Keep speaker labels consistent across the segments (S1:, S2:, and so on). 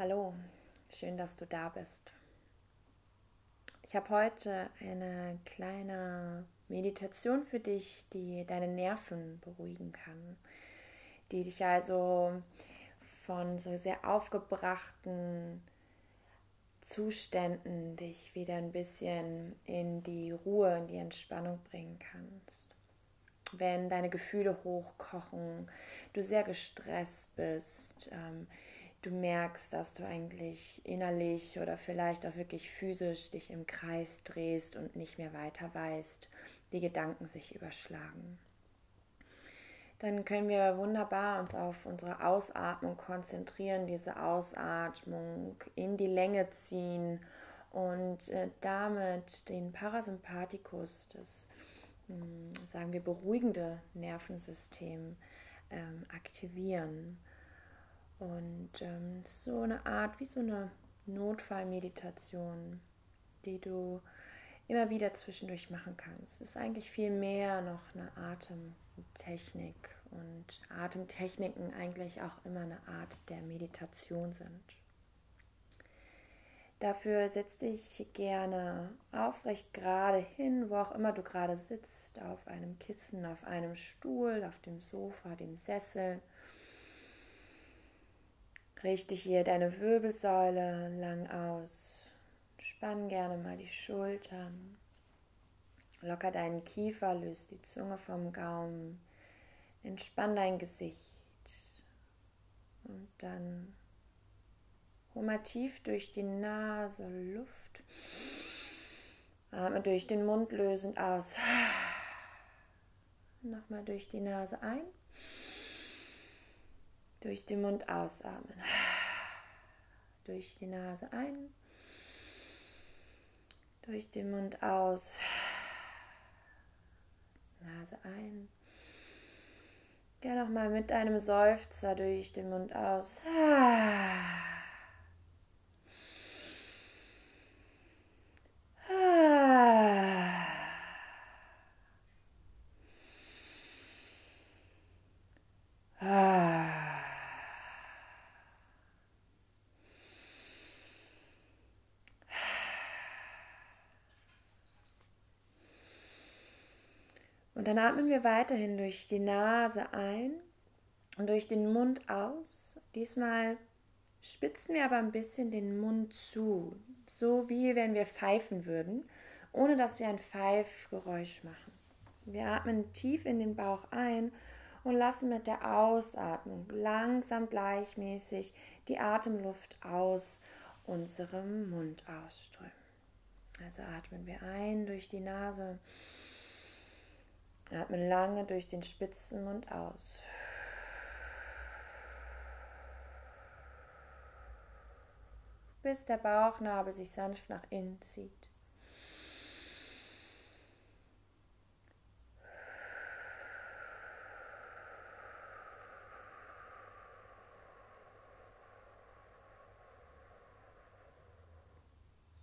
S1: Hallo, schön, dass du da bist. Ich habe heute eine kleine Meditation für dich, die deine Nerven beruhigen kann, die dich also von so sehr aufgebrachten Zuständen dich wieder ein bisschen in die Ruhe, in die Entspannung bringen kannst. Wenn deine Gefühle hochkochen, du sehr gestresst bist, ähm, du merkst, dass du eigentlich innerlich oder vielleicht auch wirklich physisch dich im Kreis drehst und nicht mehr weiter weißt, die Gedanken sich überschlagen. Dann können wir wunderbar uns auf unsere Ausatmung konzentrieren, diese Ausatmung in die Länge ziehen und äh, damit den Parasympathikus, das hm, sagen wir beruhigende Nervensystem, ähm, aktivieren. Und ähm, so eine Art wie so eine Notfallmeditation, die du immer wieder zwischendurch machen kannst. Es ist eigentlich viel mehr noch eine Atemtechnik und Atemtechniken eigentlich auch immer eine Art der Meditation sind. Dafür setz dich gerne aufrecht gerade hin, wo auch immer du gerade sitzt, auf einem Kissen, auf einem Stuhl, auf dem Sofa, dem Sessel Richte hier deine Wirbelsäule lang aus. Spann gerne mal die Schultern. Locker deinen Kiefer, löst die Zunge vom Gaumen. Entspann dein Gesicht. Und dann hol mal tief durch die Nase Luft. Atme durch den Mund lösend aus. Nochmal durch die Nase ein. Durch den Mund ausatmen. Durch die Nase ein. Durch den Mund aus. Nase ein. Geh nochmal mit einem Seufzer durch den Mund aus. Und dann atmen wir weiterhin durch die Nase ein und durch den Mund aus. Diesmal spitzen wir aber ein bisschen den Mund zu, so wie wenn wir pfeifen würden, ohne dass wir ein Pfeifgeräusch machen. Wir atmen tief in den Bauch ein und lassen mit der Ausatmung langsam gleichmäßig die Atemluft aus unserem Mund ausströmen. Also atmen wir ein durch die Nase Atme lange durch den Spitzenmund aus. Bis der Bauchnabel sich sanft nach innen zieht.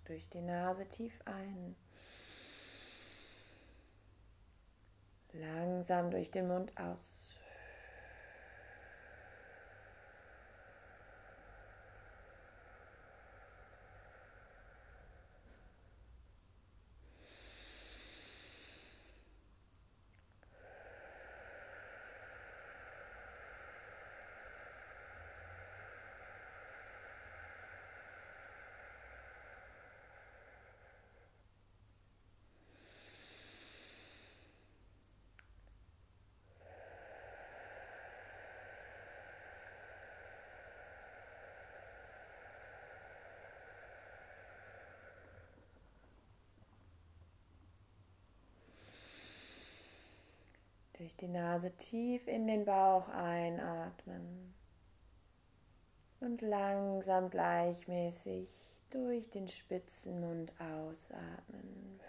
S1: Durch die Nase tief ein. Langsam durch den Mund aus. Durch die Nase tief in den Bauch einatmen und langsam gleichmäßig durch den Spitzenmund ausatmen.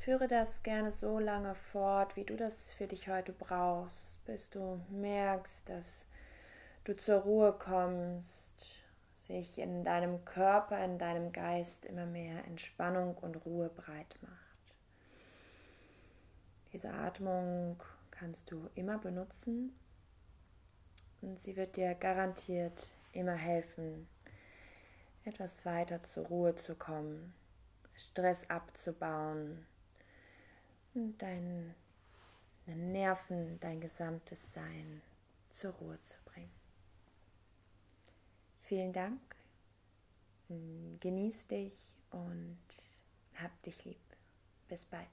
S1: Führe das gerne so lange fort, wie du das für dich heute brauchst, bis du merkst, dass du zur Ruhe kommst, sich in deinem Körper, in deinem Geist immer mehr Entspannung und Ruhe breit macht. Diese Atmung kannst du immer benutzen und sie wird dir garantiert immer helfen, etwas weiter zur Ruhe zu kommen, Stress abzubauen und deine Nerven, dein gesamtes Sein zur Ruhe zu bringen. Vielen Dank, genieß dich und hab dich lieb. Bis bald.